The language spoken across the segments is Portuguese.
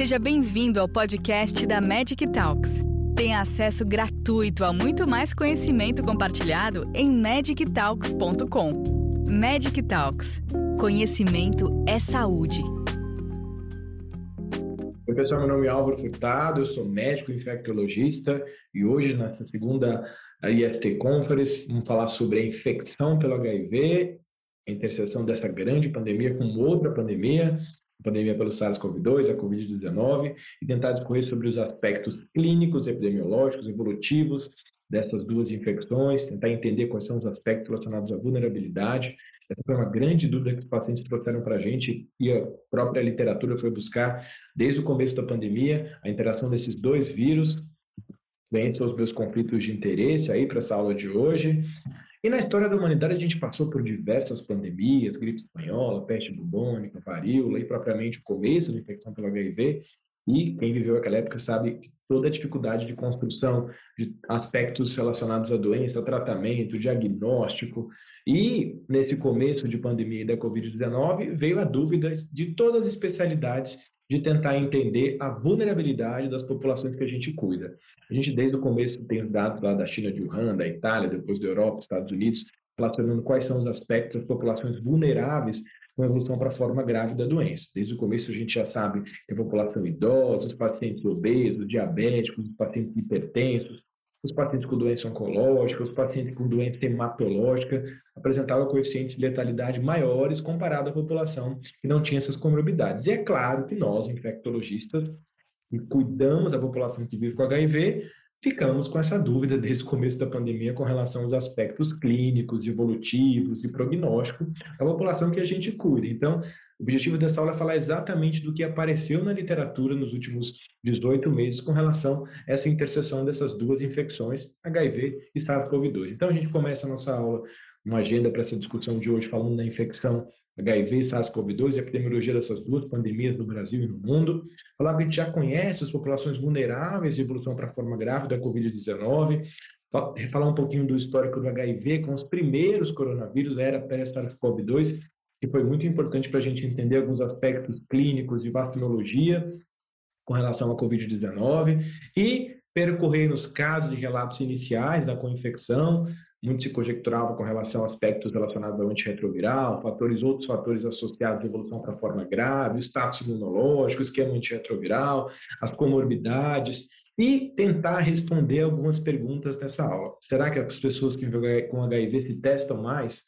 Seja bem-vindo ao podcast da Magic Talks. Tenha acesso gratuito a muito mais conhecimento compartilhado em magictalks.com. Magic Talks. Conhecimento é saúde. Oi, pessoal, meu nome é Álvaro Furtado, eu sou médico infectologista e hoje, nessa segunda IST Conference, vamos falar sobre a infecção pelo HIV, a interseção dessa grande pandemia com outra pandemia, pandemia pelo SARS-CoV-2, a Covid-19, e tentar discorrer sobre os aspectos clínicos, epidemiológicos, evolutivos dessas duas infecções, tentar entender quais são os aspectos relacionados à vulnerabilidade. Essa foi uma grande dúvida que os pacientes trouxeram para a gente e a própria literatura foi buscar, desde o começo da pandemia, a interação desses dois vírus. Bem, são os meus conflitos de interesse aí para essa aula de hoje. E na história da humanidade a gente passou por diversas pandemias, gripe espanhola, peste bubônica, varíola e propriamente o começo da infecção pelo HIV. E quem viveu aquela época sabe toda a dificuldade de construção de aspectos relacionados à doença, tratamento, diagnóstico. E nesse começo de pandemia da Covid-19 veio a dúvida de todas as especialidades de tentar entender a vulnerabilidade das populações que a gente cuida. A gente, desde o começo, tem dados lá da China de Wuhan, da Itália, depois da Europa, Estados Unidos, relacionando quais são os aspectos das populações vulneráveis com evolução para a forma grave da doença. Desde o começo, a gente já sabe que a população idosa, os pacientes obesos, diabéticos, os pacientes hipertensos, os pacientes com doença oncológica, os pacientes com doença hematológica apresentavam coeficientes de letalidade maiores comparado à população que não tinha essas comorbidades. E é claro que nós, infectologistas, cuidamos da população que vive com HIV, ficamos com essa dúvida desde o começo da pandemia com relação aos aspectos clínicos, evolutivos e prognóstico da população que a gente cuida. Então, o objetivo dessa aula é falar exatamente do que apareceu na literatura nos últimos 18 meses com relação a essa interseção dessas duas infecções, HIV e SARS-CoV-2. Então, a gente começa a nossa aula, uma agenda para essa discussão de hoje, falando da infecção HIV e SARS-CoV-2 e a epidemiologia dessas duas pandemias no Brasil e no mundo. Falar que a gente já conhece as populações vulneráveis de evolução para a forma grave da Covid-19, falar um pouquinho do histórico do HIV com os primeiros coronavírus da era pré-SARS-CoV-2 que foi muito importante para a gente entender alguns aspectos clínicos de vacinologia com relação à Covid-19 e percorrer os casos e relatos iniciais da co-infecção, muito se conjecturava com relação a aspectos relacionados ao antirretroviral, fatores, outros fatores associados à evolução para forma grave, o status imunológico, o esquema antirretroviral, as comorbidades, e tentar responder algumas perguntas nessa aula. Será que as pessoas que vivem com HIV se testam mais?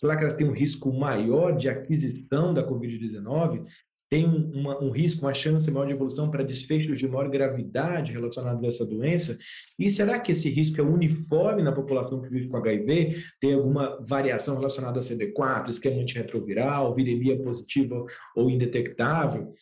Será que elas têm um risco maior de aquisição da Covid-19? Tem uma, um risco, uma chance maior de evolução para desfechos de maior gravidade relacionados a essa doença? E será que esse risco é uniforme na população que vive com HIV? Tem alguma variação relacionada a CD4, esquema antirretroviral, viremia positiva ou indetectável?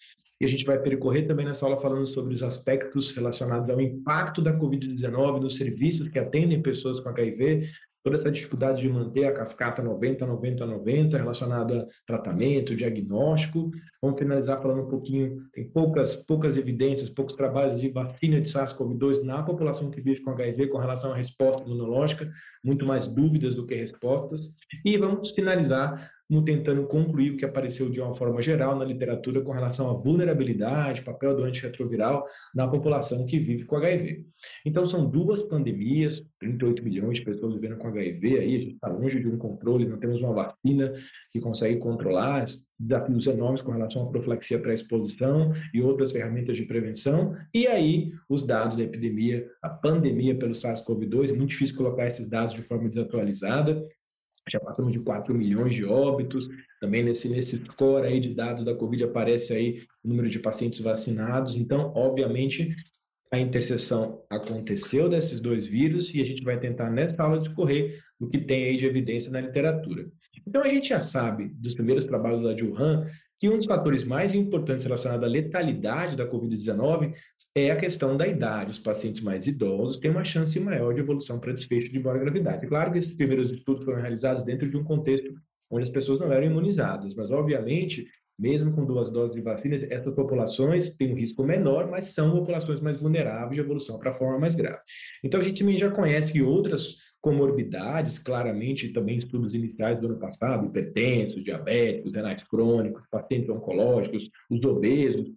E a gente vai percorrer também nessa aula falando sobre os aspectos relacionados ao impacto da Covid-19 nos serviços que atendem pessoas com HIV, toda essa dificuldade de manter a cascata 90, 90, 90 relacionada a tratamento, diagnóstico. Vamos finalizar falando um pouquinho, tem poucas, poucas evidências, poucos trabalhos de vacina de SARS-CoV-2 na população que vive com HIV com relação à resposta imunológica, muito mais dúvidas do que respostas. E vamos finalizar tentando concluir o que apareceu de uma forma geral na literatura com relação à vulnerabilidade, papel do antirretroviral na população que vive com HIV. Então, são duas pandemias, 38 milhões de pessoas vivendo com HIV, aí a gente está longe de um controle, não temos uma vacina que consegue controlar, desafios enormes com relação à profilaxia pré-exposição e outras ferramentas de prevenção, e aí os dados da epidemia, a pandemia pelo SARS-CoV-2, é muito difícil colocar esses dados de forma desatualizada, já passamos de 4 milhões de óbitos, também nesse, nesse score aí de dados da Covid aparece aí o número de pacientes vacinados, então, obviamente, a interseção aconteceu desses dois vírus e a gente vai tentar nessa aula discorrer o que tem aí de evidência na literatura. Então, a gente já sabe dos primeiros trabalhos da de Wuhan que um dos fatores mais importantes relacionados à letalidade da Covid-19 é a questão da idade. Os pacientes mais idosos têm uma chance maior de evolução para desfecho de maior gravidade. Claro que esses primeiros estudos foram realizados dentro de um contexto onde as pessoas não eram imunizadas, mas obviamente, mesmo com duas doses de vacina, essas populações têm um risco menor, mas são populações mais vulneráveis de evolução para a forma mais grave. Então a gente já conhece que outras comorbidades, claramente também estudos iniciais do ano passado, hipertensos, diabéticos, renais crônicos, pacientes oncológicos, os obesos,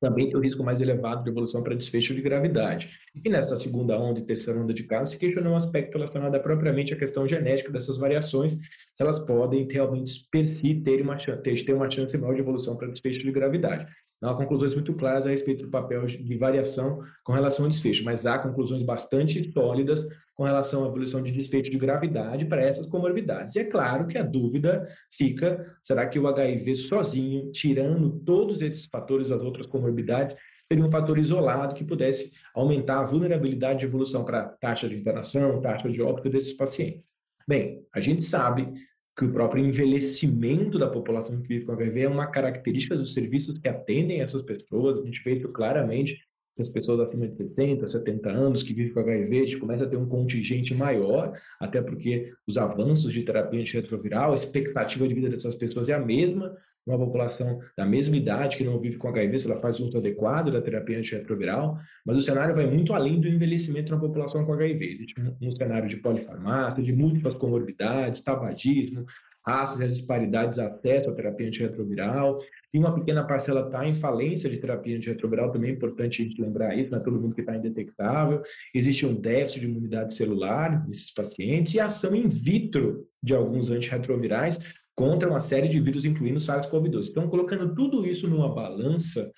também tem o risco mais elevado de evolução para desfecho de gravidade. E nessa segunda onda e terceira onda de casos, se questionou um aspecto relacionado a propriamente à questão genética dessas variações, se elas podem realmente per si ter uma, ter uma chance maior de evolução para desfecho de gravidade. Não há conclusões muito claras a respeito do papel de variação com relação ao desfecho, mas há conclusões bastante sólidas com relação à evolução de desfecho de gravidade para essas comorbidades. E é claro que a dúvida fica: será que o HIV sozinho, tirando todos esses fatores, as outras comorbidades, seria um fator isolado que pudesse aumentar a vulnerabilidade de evolução para taxa de internação, taxa de óbito desses pacientes? Bem, a gente sabe que o próprio envelhecimento da população que vive com HIV é uma característica dos serviços que atendem essas pessoas. A gente vê claramente as pessoas acima de 70, 70 anos que vivem com HIV, a gente começa a ter um contingente maior, até porque os avanços de terapia antirretroviral, a expectativa de vida dessas pessoas é a mesma, uma população da mesma idade que não vive com HIV, se ela faz uso adequado da terapia antirretroviral, mas o cenário vai muito além do envelhecimento na população com HIV. Existe um, cenário de polifarmácia, de múltiplas comorbidades, tabagismo, raças e as disparidades afetam a terapia antirretroviral. E uma pequena parcela está em falência de terapia antirretroviral, também é importante a gente lembrar isso, não é todo mundo que está indetectável. Existe um déficit de imunidade celular nesses pacientes e ação in vitro de alguns antirretrovirais contra uma série de vírus, incluindo SARS-CoV-2. Então, colocando tudo isso numa balança,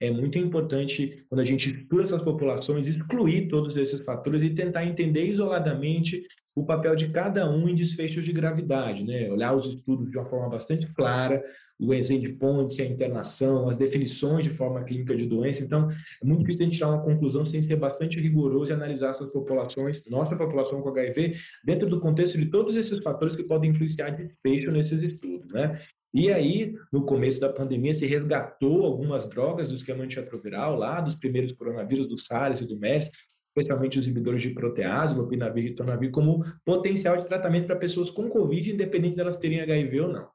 é muito importante, quando a gente estuda essas populações, excluir todos esses fatores e tentar entender isoladamente o papel de cada um em desfechos de gravidade, né? Olhar os estudos de uma forma bastante clara, o endpoints, a internação, as definições de forma clínica de doença. Então, é muito difícil a gente tirar uma conclusão sem ser bastante rigoroso e analisar essas populações, nossa população com HIV, dentro do contexto de todos esses fatores que podem influenciar desfecho nesses estudos, né? E aí, no começo da pandemia, se resgatou algumas drogas do esquema antirretroviral lá, dos primeiros coronavírus, do SARS e do MERS, especialmente os inibidores de protease, lopinavir e ritonavir, como potencial de tratamento para pessoas com Covid, independente delas terem HIV ou não.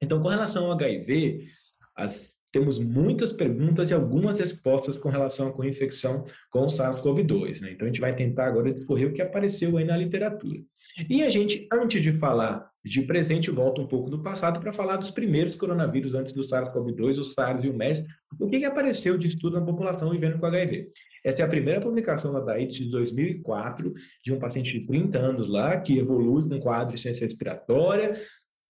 Então, com relação ao HIV, as, temos muitas perguntas e algumas respostas com relação à co-infecção com o SARS-CoV-2. Né? Então, a gente vai tentar agora discorrer o que apareceu aí na literatura. E a gente, antes de falar de presente, volta um pouco do passado para falar dos primeiros coronavírus antes do SARS-CoV-2, o SARS e o MERS, o que, que apareceu de estudo na população vivendo com HIV. Essa é a primeira publicação da DAIT de 2004, de um paciente de 30 anos lá, que evolui com quadro de ciência respiratória,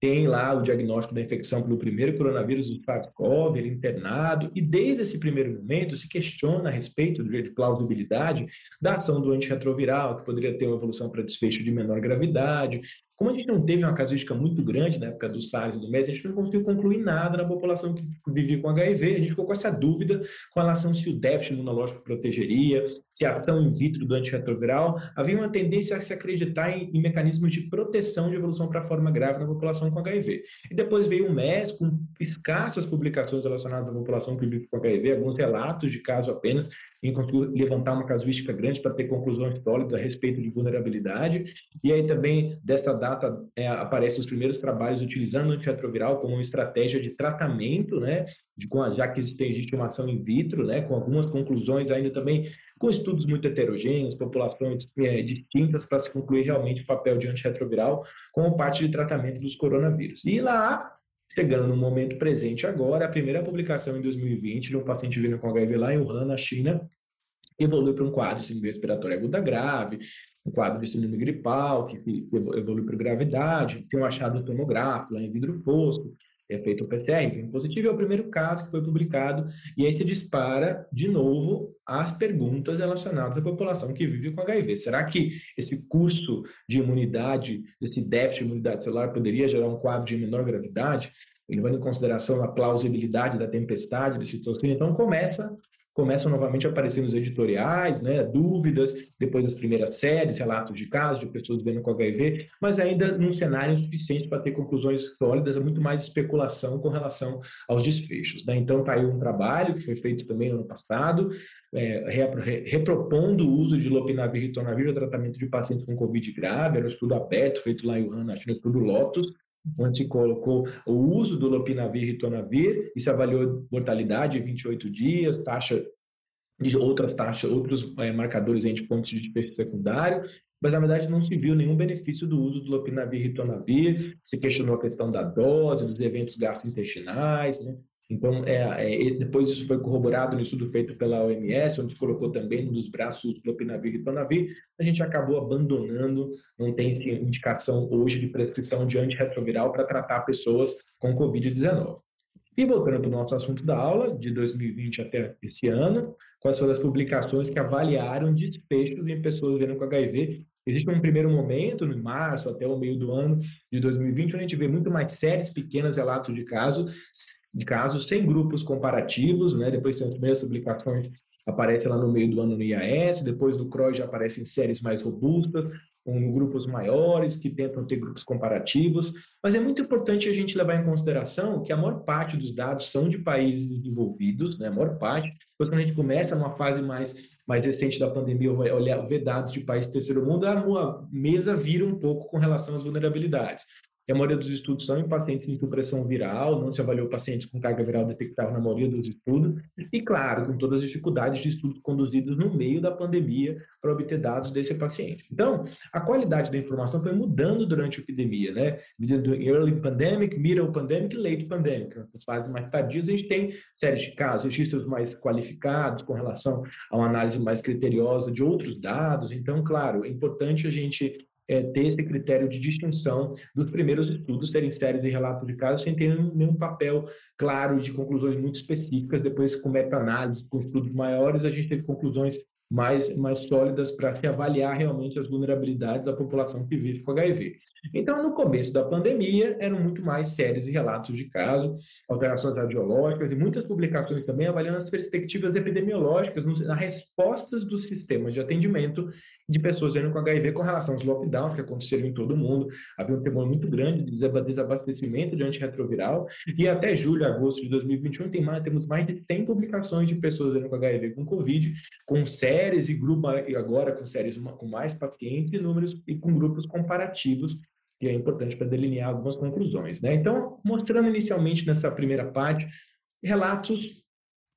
tem lá o diagnóstico da infecção pelo primeiro coronavírus do SARS-CoV, ele é internado, e desde esse primeiro momento se questiona a respeito de plausibilidade da ação do antirretroviral, que poderia ter uma evolução para desfecho de menor gravidade, como a gente não teve uma casuística muito grande na época do SARS e do MERS, a gente não conseguiu concluir nada na população que vivia com HIV. A gente ficou com essa dúvida com relação se o déficit imunológico protegeria, se ação in vitro do antirretroviral. Havia uma tendência a se acreditar em, em mecanismos de proteção de evolução para a forma grave na população com HIV. E depois veio o MERS com escassas publicações relacionadas à população que vive com HIV, alguns relatos de caso apenas, e conseguiu levantar uma casuística grande para ter conclusões sólidas a respeito de vulnerabilidade. E aí também, dessa data, é, aparecem os primeiros trabalhos utilizando o antirretroviral como uma estratégia de tratamento, né, de, já que existe uma ação in vitro, né, com algumas conclusões ainda também com estudos muito heterogêneos, populações é, distintas para se concluir realmente o papel de antirretroviral como parte de tratamento dos coronavírus. E lá Chegando no momento presente agora, a primeira publicação em 2020 de um paciente vindo com HIV lá em Wuhan, na China, evolui para um quadro de síndrome respiratória aguda grave, um quadro de síndrome gripal, que evolui para gravidade, tem um achado tomográfico lá em vidro fosco, é feito o PCR, enfim, positivo é o primeiro caso que foi publicado, e aí se dispara de novo as perguntas relacionadas à população que vive com HIV. Será que esse curso de imunidade, esse déficit de imunidade celular poderia gerar um quadro de menor gravidade? Levando em consideração a plausibilidade da tempestade de citocina, então começa começam novamente a aparecer nos editoriais, né, dúvidas, depois das primeiras séries, relatos de casos de pessoas vivendo com HIV, mas ainda num cenário suficiente para ter conclusões sólidas, é muito mais especulação com relação aos desfechos. Né? Então, está aí um trabalho que foi feito também no ano passado, é, repropondo o uso de lopinavir e ritonavir no tratamento de pacientes com Covid grave, era um estudo aberto, feito lá em Wuhan, na China, estudo Lotus, onde se colocou o uso do lopinavir e ritonavir, e se avaliou mortalidade em 28 dias, taxa de outras taxas, outros é, marcadores de pontos de desfecho secundário, mas na verdade não se viu nenhum benefício do uso do lopinavir e ritonavir, se questionou a questão da dose, dos eventos gastrointestinais, né? Então, é, é, depois isso foi corroborado no estudo feito pela OMS, onde colocou também um dos braços do Lopinavir e Ritonavir, a gente acabou abandonando, não tem indicação hoje de prescrição de antirretroviral para tratar pessoas com Covid-19. E voltando para o nosso assunto da aula, de 2020 até esse ano, quais foram as publicações que avaliaram desfechos em pessoas vivendo com HIV Existe um primeiro momento, no março até o meio do ano de 2020, onde a gente vê muito mais séries pequenas relatos de casos, de casos sem grupos comparativos, né? Depois tem as primeiras publicações aparece lá no meio do ano no IAS, depois do CROI já aparecem séries mais robustas, com grupos maiores, que tentam ter grupos comparativos, mas é muito importante a gente levar em consideração que a maior parte dos dados são de países desenvolvidos, né? a maior parte, quando a gente começa numa fase mais, mais recente da pandemia, olhar, ver dados de países do terceiro mundo, a mesa vira um pouco com relação às vulnerabilidades a maioria dos estudos são em pacientes em supressão viral, não se avaliou pacientes com carga viral detectável na maioria dos estudos, e claro, com todas as dificuldades de estudos conduzidos no meio da pandemia para obter dados desse paciente. Então, a qualidade da informação foi mudando durante a epidemia, né? Early pandemic, middle pandemic, late pandemic. Nessas fases mais tardias, a gente tem séries de casos, registros mais qualificados com relação a uma análise mais criteriosa de outros dados. Então, claro, é importante a gente é, ter esse critério de distinção dos primeiros estudos serem séries de relatos de casos sem ter nenhum papel claro de conclusões muito específicas. Depois, com meta-análise, com estudos maiores, a gente teve conclusões mais, mais sólidas para se avaliar realmente as vulnerabilidades da população que vive com HIV. Então, no começo da pandemia, eram muito mais séries e relatos de caso, alterações radiológicas e muitas publicações também avaliando as perspectivas epidemiológicas nas respostas dos sistemas de atendimento de pessoas vivendo com HIV com relação aos lockdowns que aconteceram em todo o mundo. Havia um temor muito grande de desabastecimento de antirretroviral e até julho, agosto de 2021 tem mais, temos mais de 100 publicações de pessoas vivendo com HIV com Covid, com séries e grupos, e agora com séries com mais pacientes e números e com grupos comparativos que é importante para delinear algumas conclusões. Né? Então, mostrando inicialmente nessa primeira parte relatos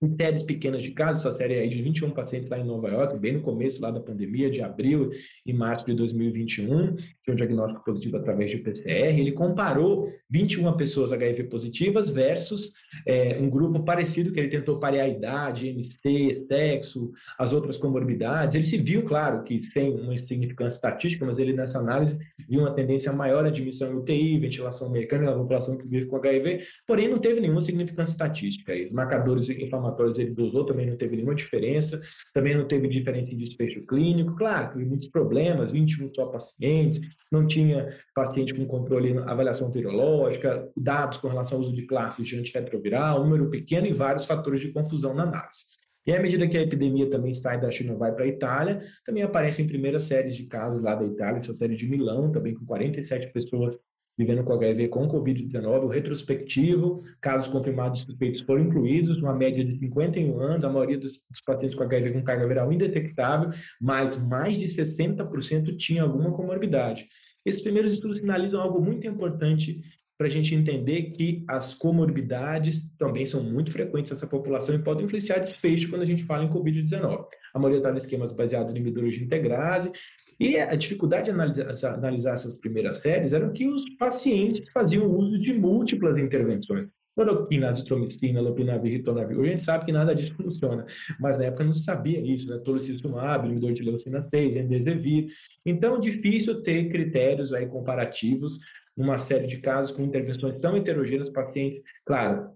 em séries pequenas de casos, essa série aí de 21 pacientes lá em Nova York, bem no começo lá da pandemia, de abril e março de 2021, de um diagnóstico positivo através de PCR. Ele comparou 21 pessoas HIV positivas versus é, um grupo parecido que ele tentou parear a idade, MC, sexo, as outras comorbidades. Ele se viu, claro, que sem uma insignificância estatística, mas ele nessa análise viu uma tendência maior à admissão em UTI, ventilação mecânica na população que vive com HIV, porém não teve nenhuma significância estatística. Os marcadores inflamatórios ele dosou, também não teve nenhuma diferença, também não teve diferença em desfecho clínico. Claro, teve muitos problemas, 21 só pacientes, não tinha paciente com controle, avaliação virológica, dados com relação ao uso de classes de antirretroviral, número pequeno e vários fatores de confusão na análise. E à medida que a epidemia também sai da China vai para a Itália, também aparecem primeiras séries de casos lá da Itália, essa série de Milão, também com 47 pessoas vivendo com HIV com Covid-19, o retrospectivo, casos confirmados suspeitos foram incluídos, uma média de 51 anos, a maioria dos, dos pacientes com HIV com carga viral indetectável, mas mais de 60% tinha alguma comorbidade. Esses primeiros estudos sinalizam algo muito importante para a gente entender que as comorbidades também são muito frequentes nessa população e podem influenciar desfecho quando a gente fala em Covid-19. A maioria está em esquemas baseados em inibidores de integrase, e a dificuldade de analisar, analisar essas primeiras séries era que os pacientes faziam uso de múltiplas intervenções. Cloroquina, azitromicina, lopinavir, ritonavir. Hoje a gente sabe que nada disso funciona, mas na época não se sabia isso, né? Tolicizumab, inibidor de leucina 6, remdesivir. Então, difícil ter critérios aí comparativos numa série de casos com intervenções tão heterogêneas, pacientes, claro,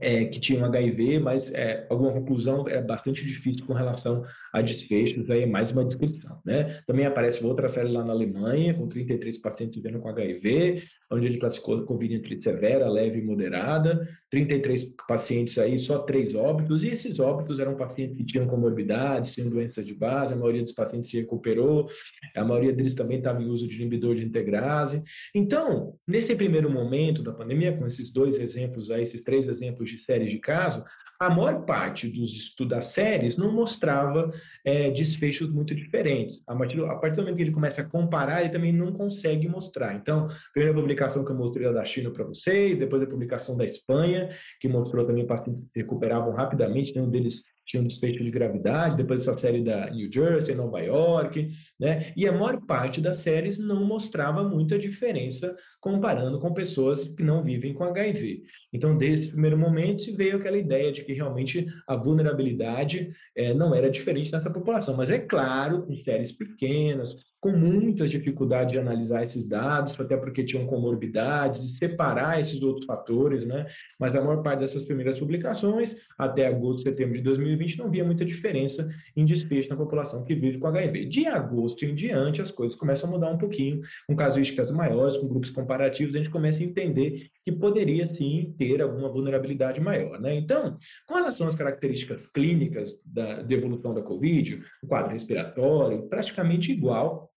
é, que tinham HIV, mas é, alguma conclusão é bastante difícil com relação a desfechos, aí é mais uma descrição. Né? Também aparece outra série lá na Alemanha, com 33 pacientes vivendo com HIV, onde ele classificou Covid severa, leve e moderada, 33 pacientes aí, só três óbitos, e esses óbitos eram pacientes que tinham comorbidades, tinham doenças de base, a maioria dos pacientes se recuperou, a maioria deles também estava em uso de inibidor de integrase. Então, nesse primeiro momento da pandemia, com esses dois exemplos aí, esses três exemplos de séries de caso, a maior parte dos estudos das séries não mostrava é, desfechos muito diferentes. A partir, a partir do momento que ele começa a comparar, ele também não consegue mostrar. Então, a primeira publicação que eu mostrei é da China para vocês, depois a publicação da Espanha, que mostrou também pacientes que recuperavam rapidamente, nenhum deles tinha um desfecho de gravidade, depois essa série da New Jersey, Nova York, né? E a maior parte das séries não mostrava muita diferença comparando com pessoas que não vivem com HIV. Então, desse primeiro momento, veio aquela ideia de que realmente a vulnerabilidade é, não era diferente nessa população. Mas é claro, com séries pequenas, com muitas dificuldades de analisar esses dados, até porque tinham comorbidades, de separar esses outros fatores, né? Mas a maior parte dessas primeiras publicações, até agosto, setembro de 2020, não via muita diferença em desfecho na população que vive com HIV. De agosto em diante, as coisas começam a mudar um pouquinho, com casuísticas maiores, com grupos comparativos, a gente começa a entender que poderia sim ter alguma vulnerabilidade maior, né? Então, com relação às características clínicas da, de evolução da COVID, o quadro respiratório, praticamente igual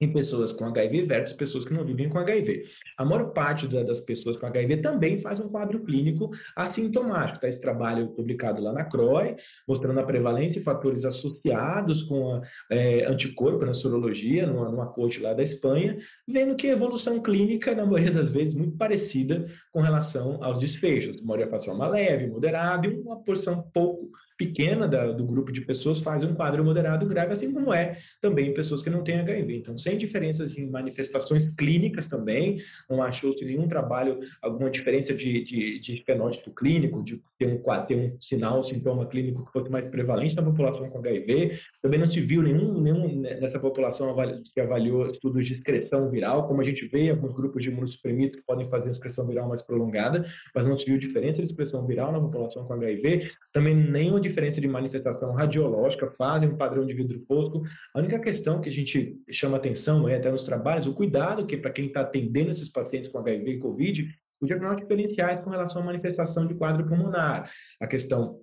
em pessoas com HIV versus pessoas que não vivem com HIV. A maior parte da, das pessoas com HIV também faz um quadro clínico assintomático. Está esse trabalho publicado lá na CROI, mostrando a prevalência e fatores associados com a, é, anticorpo na sorologia, numa, numa corte lá da Espanha, vendo que a evolução clínica, na maioria das vezes, muito parecida com relação aos desfechos. Maioria uma leve, moderada e uma porção pouco pequena da, do grupo de pessoas faz um quadro moderado grave, assim como é também pessoas que não têm HIV. Então, sem diferenças em manifestações clínicas também, não achou-se nenhum trabalho, alguma diferença de, de, de fenótipo clínico, de ter um, ter um sinal, um sintoma clínico que fosse mais prevalente na população com HIV. Também não se viu nenhum, nenhum nessa população que avaliou estudos de excreção viral, como a gente vê em alguns grupos de imunossuprimidos que podem fazer excreção viral mais prolongada, mas não se viu diferença de excreção viral na população com HIV. Também nenhuma diferença de manifestação radiológica, fazem um padrão de vidro fosco. A única questão que a gente chama atenção, é, até nos trabalhos, o cuidado que para quem está atendendo esses pacientes com HIV e COVID, os diagnósticos diferenciais com relação à manifestação de quadro pulmonar. A questão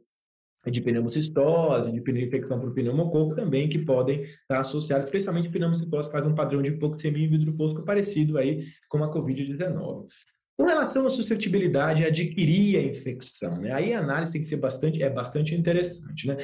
de pneumocistose, de infecção por pneumococo também, que podem estar associados, especialmente pneumocistose, faz um padrão de hipoxemia e vidro fosco parecido aí com a COVID-19. Com relação à suscetibilidade a adquirir a infecção, né? aí a análise tem que ser bastante, é bastante interessante. Né?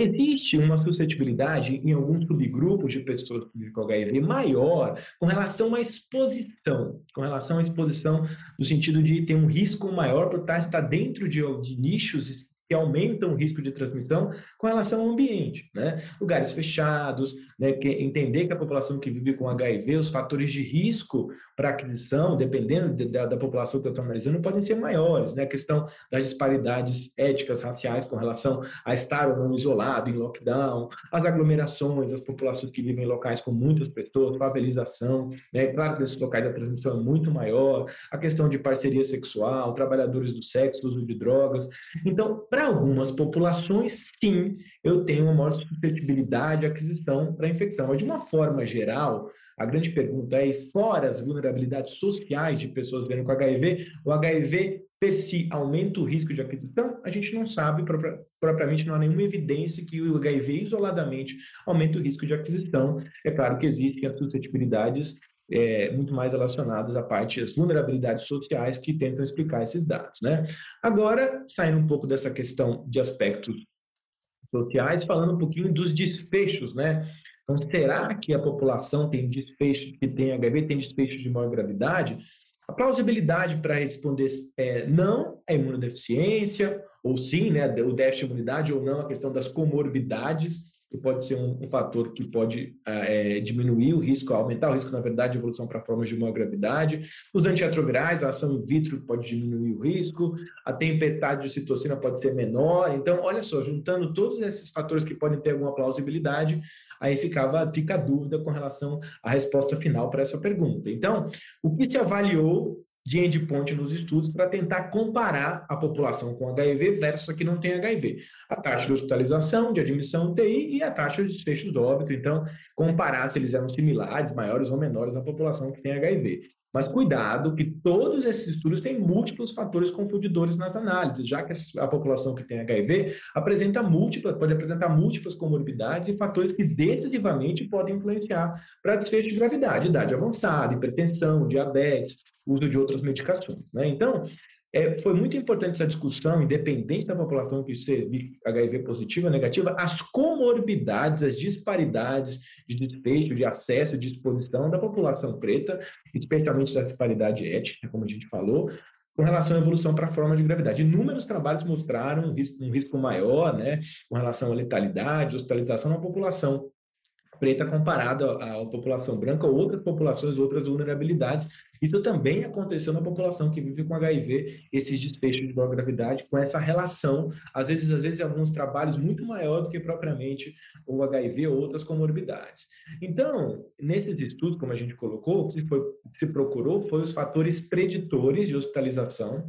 Existe uma suscetibilidade em alguns subgrupos de pessoas com HIV maior com relação à exposição, com relação à exposição no sentido de ter um risco maior por estar dentro de, de nichos que aumentam o risco de transmissão com relação ao ambiente, né? Lugares fechados, né? Que entender que a população que vive com HIV, os fatores de risco para aquisição, dependendo de, da, da, população que eu estou analisando, podem ser maiores, né? A questão das disparidades éticas, raciais com relação a estar ou não isolado, em lockdown, as aglomerações, as populações que vivem em locais com muitas pessoas, favelização, né? Claro que nesses locais a transmissão é muito maior, a questão de parceria sexual, trabalhadores do sexo, uso de drogas. Então, para algumas populações, sim, eu tenho uma maior suscetibilidade à aquisição para infecção. Mas, de uma forma geral, a grande pergunta é: fora as vulnerabilidades sociais de pessoas vivendo com HIV, o HIV per si aumenta o risco de aquisição? A gente não sabe, propriamente não há nenhuma evidência que o HIV isoladamente aumenta o risco de aquisição. É claro que existem as suscetibilidades é, muito mais relacionadas à parte das vulnerabilidades sociais que tentam explicar esses dados. Né? Agora, saindo um pouco dessa questão de aspectos sociais, falando um pouquinho dos desfechos, né? Então, será que a população tem desfechos que tem HIV, tem desfechos de maior gravidade? A plausibilidade para responder é não, a imunodeficiência, ou sim, né, o déficit de imunidade, ou não, a questão das comorbidades que pode ser um, um fator que pode ah, é, diminuir o risco, aumentar o risco, na verdade, de evolução para formas de maior gravidade. Os antirretrograis, a ação in vitro pode diminuir o risco, a tempestade de citocina pode ser menor. Então, olha só, juntando todos esses fatores que podem ter alguma plausibilidade, aí ficava, fica a dúvida com relação à resposta final para essa pergunta. Então, o que se avaliou de endpoint nos estudos para tentar comparar a população com HIV versus a que não tem HIV. A taxa de hospitalização, de admissão UTI e a taxa de desfecho do óbito. Então, comparar se eles eram similares, maiores ou menores na população que tem HIV. Mas cuidado que todos esses estudos têm múltiplos fatores confundidores nas análises, já que a população que tem HIV apresenta múltiplas, pode apresentar múltiplas comorbidades e fatores que decisivamente podem influenciar para desfecho de gravidade, idade avançada, hipertensão, diabetes, uso de outras medicações. Né? Então, é, foi muito importante essa discussão, independente da população que ser HIV positiva ou negativa, as comorbidades, as disparidades de desfecho, de acesso, de exposição da população preta, especialmente da disparidade étnica, como a gente falou, com relação à evolução para a forma de gravidade. Inúmeros trabalhos mostraram um risco, um risco maior, né, com relação à letalidade, hospitalização na população preta comparada à, população branca ou outras populações, outras vulnerabilidades. Isso também aconteceu na população que vive com HIV, esses desfechos de maior gravidade, com essa relação, às vezes, às vezes, alguns trabalhos muito maior do que propriamente o HIV ou outras comorbidades. Então, nesses estudos, como a gente colocou, o que foi, se procurou foi os fatores preditores de hospitalização,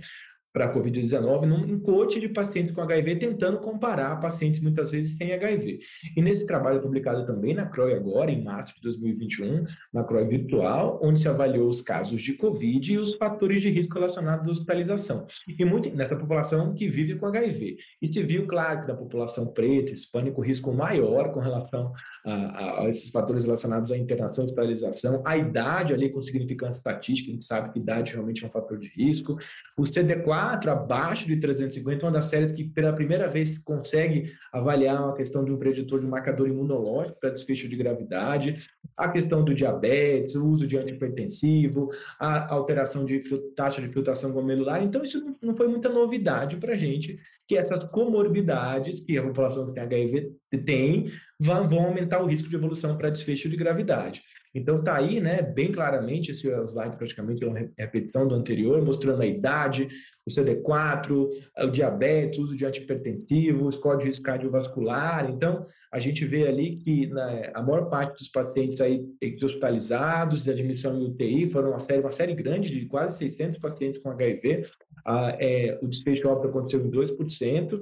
para a Covid-19 num encote de pacientes com HIV, tentando comparar pacientes muitas vezes sem HIV. E nesse trabalho publicado também na CROI agora, em março de 2021, na CROI virtual, onde se avaliou os casos de Covid e os fatores de risco relacionados à hospitalização. E muito nessa população que vive com HIV. E se viu, claro, que na população preta, hispânica, o risco maior com relação a, a, a esses fatores relacionados à internação e hospitalização, a idade ali com significância estatística, a gente sabe que idade realmente é um fator de risco, o CD4 4 abaixo de 350, uma das séries que pela primeira vez consegue avaliar uma questão de um preditor de um marcador imunológico para desfecho de gravidade, a questão do diabetes, o uso de antipertensivo, a alteração de taxa de filtração glomerular. Então, isso não foi muita novidade para a gente, que essas comorbidades que a população que tem HIV tem, vão aumentar o risco de evolução para desfecho de gravidade. Então está aí, né, bem claramente, esse slide praticamente é uma repetição do anterior, mostrando a idade, o CD4, o diabetes, o uso de antipertensivo, o score de risco cardiovascular. Então, a gente vê ali que né, a maior parte dos pacientes aí hospitalizados, de admissão em UTI, foram uma série, uma série grande de quase 600 pacientes com HIV. Ah, é, o desfecho óbvio aconteceu em 2%,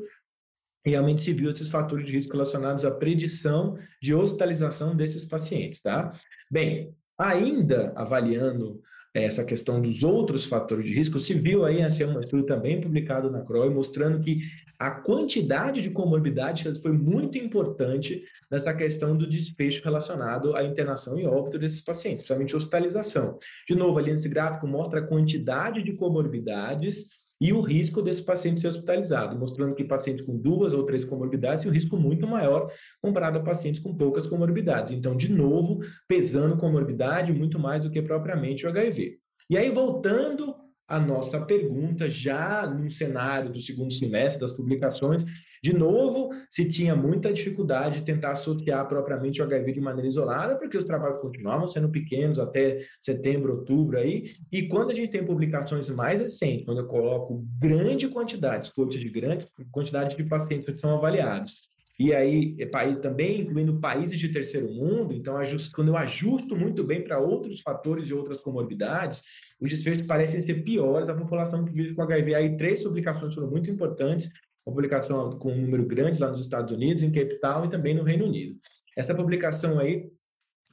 realmente se viu esses fatores de risco relacionados à predição de hospitalização desses pacientes, tá? Bem, ainda avaliando essa questão dos outros fatores de risco, se viu aí, é um estudo também publicado na CROI, mostrando que a quantidade de comorbidades foi muito importante nessa questão do desfecho relacionado à internação e óbito desses pacientes, principalmente hospitalização. De novo, ali nesse gráfico mostra a quantidade de comorbidades e o risco desse paciente ser hospitalizado, mostrando que pacientes com duas ou três comorbidades têm o risco muito maior comparado a pacientes com poucas comorbidades. Então, de novo, pesando comorbidade muito mais do que propriamente o HIV. E aí, voltando à nossa pergunta, já no cenário do segundo semestre das publicações, de novo, se tinha muita dificuldade de tentar associar propriamente o HIV de maneira isolada, porque os trabalhos continuavam sendo pequenos até setembro, outubro aí, e quando a gente tem publicações mais recentes, quando eu coloco grande quantidade, escolhas de grande quantidade de pacientes que são avaliados, e aí é país também incluindo países de terceiro mundo, então quando eu ajusto muito bem para outros fatores e outras comorbidades, os desfechos parecem ser piores a população que vive com HIV. Aí três publicações foram muito importantes, uma publicação com um número grande lá nos Estados Unidos, em Cape Town e também no Reino Unido. Essa publicação aí,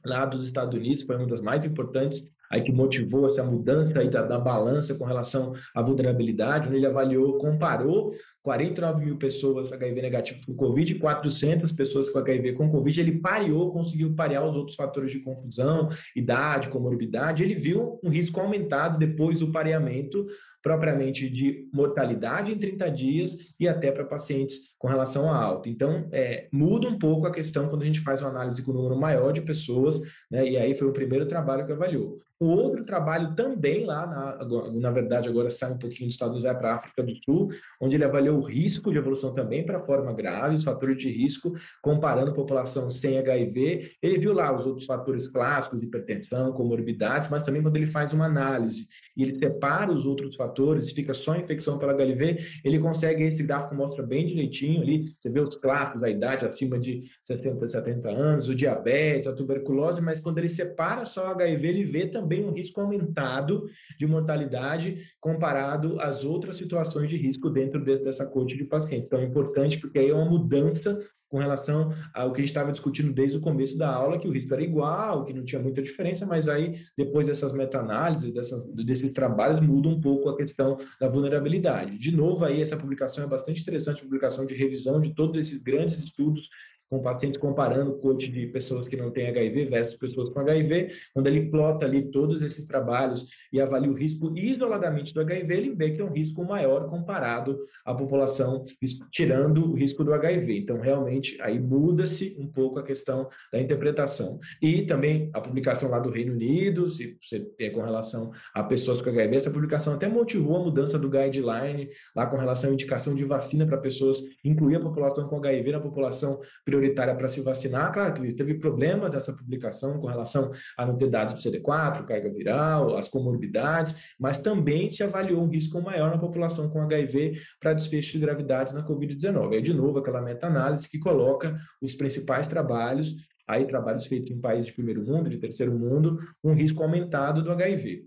lá dos Estados Unidos, foi uma das mais importantes, aí que motivou essa mudança aí da, da balança com relação à vulnerabilidade, onde ele avaliou, comparou 49 mil pessoas HIV negativas com Covid e 400 pessoas com HIV com Covid. Ele pareou, conseguiu parear os outros fatores de confusão, idade, comorbidade. Ele viu um risco aumentado depois do pareamento propriamente de mortalidade em 30 dias e até para pacientes com relação a alta. Então, é, muda um pouco a questão quando a gente faz uma análise com um número maior de pessoas, né, e aí foi o primeiro trabalho que avaliou. O outro trabalho também lá, na, na verdade, agora sai um pouquinho dos Estados Unidos, vai para a África do Sul, onde ele avaliou o risco de evolução também para forma grave, os fatores de risco, comparando população sem HIV. Ele viu lá os outros fatores clássicos, hipertensão, comorbidades, mas também quando ele faz uma análise e ele separa os outros fatores, fica só infecção pela HIV, ele consegue, esse gráfico mostra bem direitinho ali, você vê os clássicos, a idade acima de 60, 70 anos, o diabetes, a tuberculose, mas quando ele separa só HIV, ele vê também um risco aumentado de mortalidade comparado às outras situações de risco dentro dessa corte de pacientes. Então, é importante porque aí é uma mudança com relação ao que a gente estava discutindo desde o começo da aula, que o risco era igual, que não tinha muita diferença, mas aí, depois dessas meta-análises, desses trabalhos, muda um pouco a questão da vulnerabilidade. De novo, aí, essa publicação é bastante interessante, publicação de revisão de todos esses grandes estudos com pacientes comparando o coach de pessoas que não têm HIV versus pessoas com HIV, quando ele plota ali todos esses trabalhos e avalia o risco isoladamente do HIV, ele vê que é um risco maior comparado à população, tirando o risco do HIV. Então, realmente, aí muda-se um pouco a questão da interpretação. E também a publicação lá do Reino Unido, se você é com relação a pessoas com HIV, essa publicação até motivou a mudança do guideline lá com relação à indicação de vacina para pessoas, incluir a população com HIV na população prioritária para se vacinar. Claro, teve problemas essa publicação com relação a não ter dados do CD4, carga viral, as comorbidades, mas também se avaliou um risco maior na população com HIV para desfecho de gravidade na Covid-19. Aí, de novo, aquela meta-análise que coloca os principais trabalhos, aí trabalhos feitos em países de primeiro mundo, de terceiro mundo, um risco aumentado do HIV.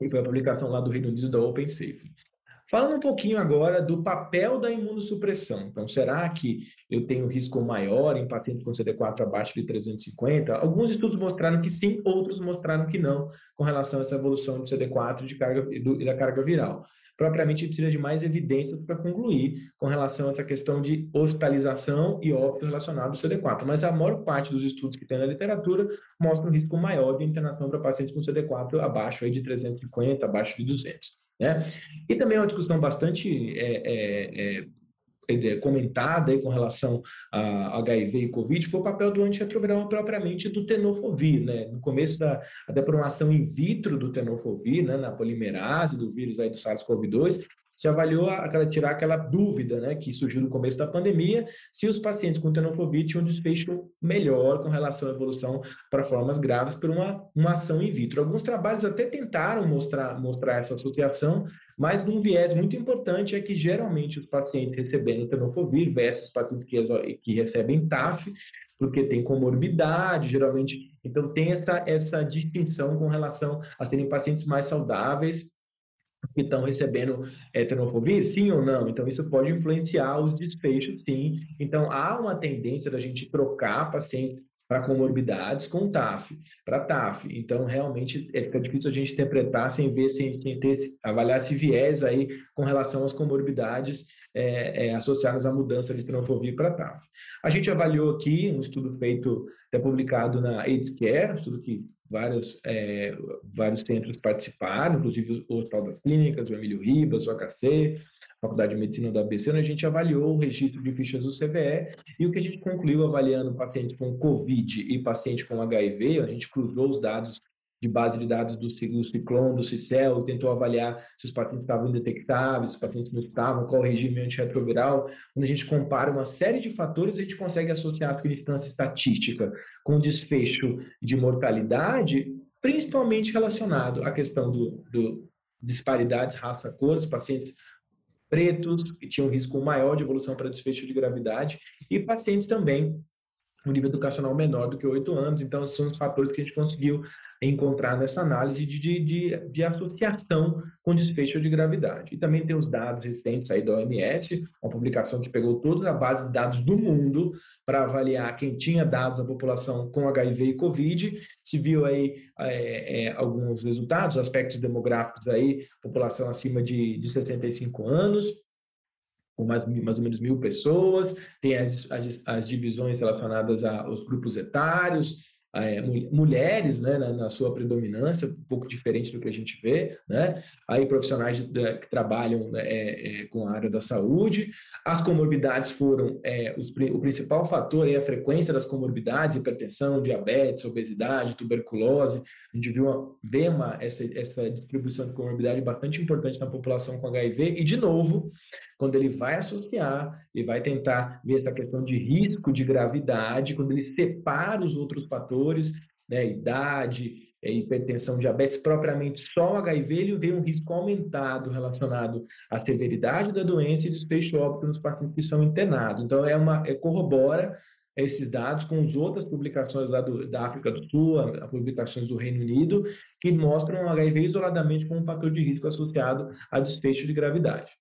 E foi a publicação lá do Reino Unido da Open Safe. Falando um pouquinho agora do papel da imunossupressão. Então, será que eu tenho risco maior em pacientes com CD4 abaixo de 350? Alguns estudos mostraram que sim, outros mostraram que não, com relação a essa evolução do CD4 de carga, e da carga viral. Propriamente, precisa de mais evidências para concluir com relação a essa questão de hospitalização e óbito relacionado ao CD4. Mas a maior parte dos estudos que tem na literatura mostra um risco maior de internação para pacientes com CD4 abaixo aí de 350, abaixo de 200. Né? E também é uma discussão bastante é, é, é, comentada aí com relação a HIV e Covid foi o papel do antirretroviral propriamente do tenofovir, né? No começo da, ação in vitro do tenofovir, né, na polimerase do vírus aí do SARS-CoV-2, se avaliou aquela, tirar aquela dúvida né, que surgiu no começo da pandemia, se os pacientes com tenofovir tinham um desfecho melhor com relação à evolução para formas graves por uma, uma ação in vitro. Alguns trabalhos até tentaram mostrar, mostrar essa associação, mas um viés muito importante é que geralmente os pacientes recebendo tenofovir versus os pacientes que, que recebem TAF, porque tem comorbidade, geralmente, então tem essa, essa distinção com relação a serem pacientes mais saudáveis que estão recebendo heterofobia, sim ou não? Então, isso pode influenciar os desfechos, sim. Então, há uma tendência da gente trocar paciente para comorbidades com TAF, para TAF. Então, realmente, é, fica difícil a gente interpretar sem ver, sem, sem ter, avaliar esse viés aí com relação às comorbidades é, é, associadas à mudança de tenofovir para TAF. A gente avaliou aqui um estudo feito, até publicado na AIDS Care, um estudo que vários, é, vários centros participaram, inclusive o Hospital das Clínicas, o Emílio Ribas, o HC, a Faculdade de Medicina da ABC, onde a gente avaliou o registro de fichas do CVE e. O que a gente concluiu avaliando pacientes com COVID e paciente com HIV, a gente cruzou os dados de base de dados do, do Ciclone, do Cicel, tentou avaliar se os pacientes estavam indetectáveis, se os pacientes não estavam, qual o regime antirretroviral. Quando a gente compara uma série de fatores, a gente consegue associar a significância estatística com desfecho de mortalidade, principalmente relacionado à questão do, do disparidades raça-cor, os pacientes pretos, que tinham risco maior de evolução para desfecho de gravidade, e pacientes também um nível educacional menor do que oito anos. Então, são os fatores que a gente conseguiu encontrar nessa análise de, de, de, de, associação com desfecho de gravidade. E também tem os dados recentes aí da OMS, uma publicação que pegou toda a base de dados do mundo para avaliar quem tinha dados da população com HIV e COVID, se viu aí é, é, alguns resultados, aspectos demográficos aí, população acima de, de 65 anos, com mais, mais ou menos mil pessoas, tem as, as, as divisões relacionadas aos grupos etários, é, mulheres né, na, na, sua predominância, um pouco diferente do que a gente vê, né? aí profissionais de, de, que trabalham né, é, é, com a área da saúde. As comorbidades foram é, os, o principal fator é a frequência das comorbidades, hipertensão, diabetes, obesidade, tuberculose. A gente viu uma, vê uma, essa, essa distribuição de comorbidade bastante importante na população com HIV, e de novo, quando ele vai associar e vai tentar ver essa questão de risco de gravidade, quando ele separa os outros fatores, né, idade, é, hipertensão, diabetes, propriamente só o HIV, ele vê um risco aumentado relacionado à severidade da doença e desfecho óbito nos pacientes que são internados. Então, é uma, é, corrobora esses dados com as outras publicações lá do, da África do Sul, as publicações do Reino Unido, que mostram o HIV isoladamente como um fator de risco associado a desfecho de gravidade.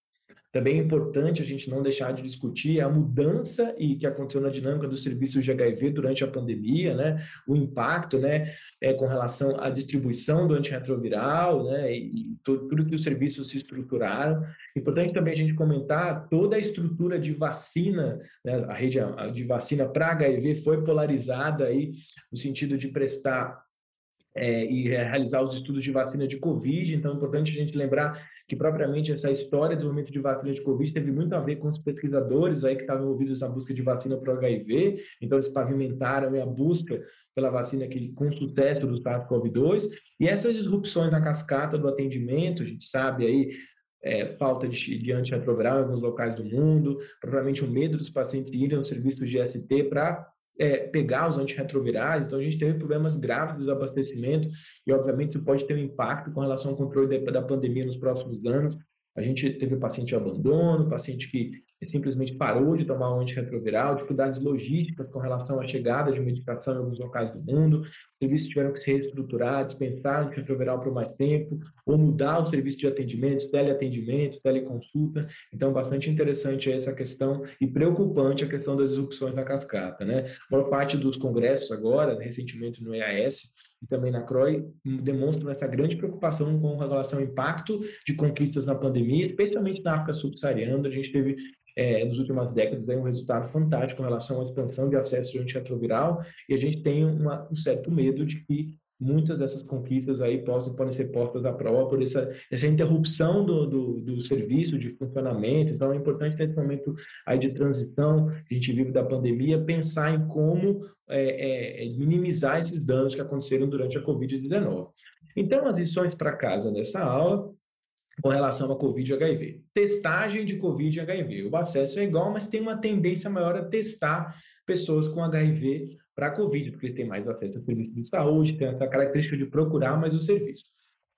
Também é importante a gente não deixar de discutir a mudança e que aconteceu na dinâmica dos serviços de HIV durante a pandemia, né? O impacto, né, é, com relação à distribuição do antirretroviral, né, e, tudo, tudo que os serviços se estruturaram. Importante também a gente comentar toda a estrutura de vacina, né, a rede de vacina para HIV foi polarizada aí no sentido de prestar é, e realizar os estudos de vacina de Covid. Então, é importante a gente lembrar que, propriamente, essa história do desenvolvimento de vacina de Covid teve muito a ver com os pesquisadores aí que estavam envolvidos na busca de vacina para o HIV. Então, eles pavimentaram a busca pela vacina que, com sucesso do SARS-CoV-2. E essas disrupções na cascata do atendimento, a gente sabe aí, é, falta de, de antirretroviral em alguns locais do mundo, provavelmente o medo dos pacientes irem no serviço de ST para é, pegar os antirretrovirais, então a gente teve problemas graves de desabastecimento e, obviamente, isso pode ter um impacto com relação ao controle da, da pandemia nos próximos anos. A gente teve paciente de abandono, paciente que simplesmente parou de tomar um antirretroviral, dificuldades logísticas com relação à chegada de medicação em alguns locais do mundo, os serviços tiveram que se reestruturar, dispensar antirretroviral por mais tempo, ou mudar o serviço de atendimento, teleatendimento, teleconsulta. Então, bastante interessante essa questão e preocupante a questão das disrupções na cascata. Né? A maior parte dos congressos agora, recentemente no EAS e também na CROI, demonstram essa grande preocupação com relação ao impacto de conquistas na pandemia, especialmente na África subsaariana. A gente teve é, nas últimas décadas aí um resultado fantástico com relação à expansão de acesso de antirretroviral e a gente tem uma, um certo medo de que muitas dessas conquistas aí possam, podem ser postas à prova por essa, essa interrupção do, do, do, serviço de funcionamento. Então, é importante nesse momento aí de transição que a gente vive da pandemia, pensar em como é, é, minimizar esses danos que aconteceram durante a Covid-19. Então, as lições para casa dessa aula com relação a Covid e HIV. Testagem de Covid e HIV. O acesso é igual, mas tem uma tendência maior a testar pessoas com HIV para Covid, porque eles têm mais acesso ao serviço de saúde, tem essa característica de procurar mais o serviço.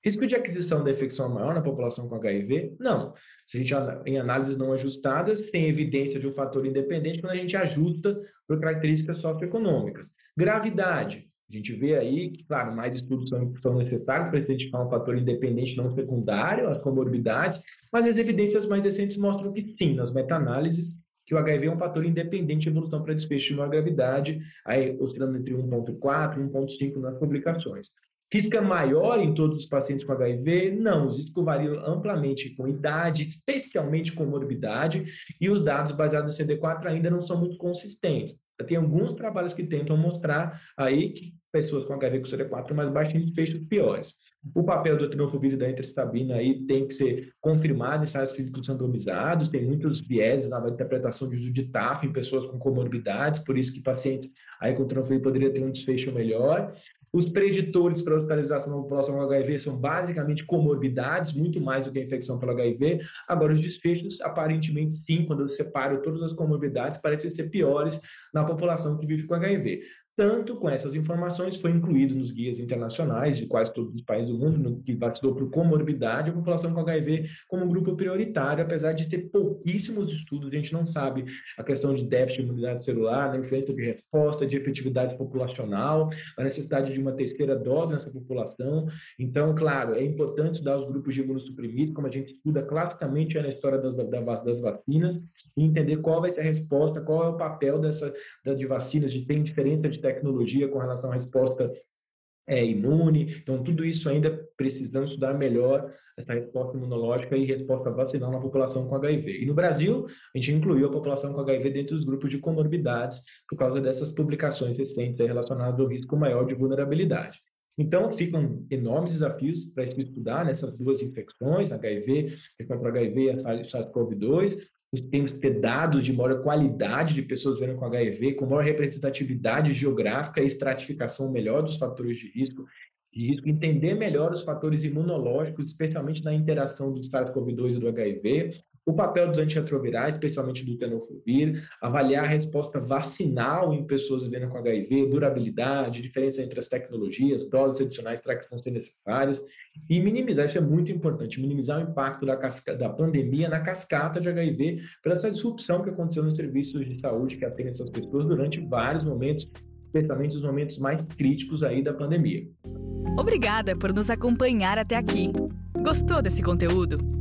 Risco de aquisição da infecção maior na população com HIV? Não. Se a gente em análises não ajustadas, tem evidência de um fator independente quando a gente ajusta por características socioeconômicas. Gravidade. A gente vê aí que, claro, mais estudos são, são necessários para identificar um fator independente não secundário, as comorbidades, mas as evidências mais recentes mostram que sim, nas meta-análises, que o HIV é um fator independente de evolução para desfecho de uma gravidade, aí oscilando entre 1.4 e 1.5 nas publicações. Risco é maior em todos os pacientes com HIV? Não, os riscos variam amplamente com idade, especialmente com morbidade, e os dados baseados no CD4 ainda não são muito consistentes. Tem alguns trabalhos que tentam mostrar aí que pessoas com HIV com CD4 mais baixo têm desfechos piores. O papel do tenofovir da entrestabina aí tem que ser confirmado em ensaios clínicos randomizados, tem muitos viés na interpretação de uso de TAF em pessoas com comorbidades, por isso que pacientes aí com tenofovir poderia ter um desfecho melhor. Os preditores para hospitalização população com HIV são basicamente comorbidades, muito mais do que a infecção pelo HIV. Agora, os desfechos, aparentemente, sim, quando eu separo todas as comorbidades, parecem ser piores na população que vive com HIV. Tanto com essas informações foi incluído nos guias internacionais de quase todos os países do mundo, no que batizou por comorbidade a população com HIV como um grupo prioritário, apesar de ter pouquíssimos estudos, a gente não sabe a questão de déficit de imunidade celular, na influência de resposta, de efetividade populacional, a necessidade de uma terceira dose nessa população. Então, claro, é importante estudar os grupos de imunossuprimidos, como a gente estuda classicamente na história das, das vacinas, e entender qual vai ser a resposta, qual é o papel dessa, das de vacinas, de ter diferença de tecnologia com relação à resposta é, imune. Então, tudo isso ainda precisamos estudar melhor essa resposta imunológica e resposta vacinal na população com HIV. E no Brasil, a gente incluiu a população com HIV dentro dos grupos de comorbidades por causa dessas publicações recentes relacionadas ao risco maior de vulnerabilidade. Então, ficam enormes desafios para estudar nessas duas infecções, HIV, contra HIV e a SARS-CoV-2, temos que ter dados de maior qualidade de pessoas vivendo com HIV, com maior representatividade geográfica e estratificação melhor dos fatores de risco, de risco, entender melhor os fatores imunológicos, especialmente na interação do SARS-CoV-2 e do HIV, o papel dos antirretrovirais, especialmente do tenofovir, avaliar a resposta vacinal em pessoas vivendo com HIV, durabilidade, diferença entre as tecnologias, doses adicionais para que vão ser necessárias, e minimizar, isso é muito importante, minimizar o impacto da, casca, da pandemia na cascata de HIV, pela essa disrupção que aconteceu nos serviços de saúde que atendem essas pessoas durante vários momentos, especialmente os momentos mais críticos aí da pandemia. Obrigada por nos acompanhar até aqui. Gostou desse conteúdo?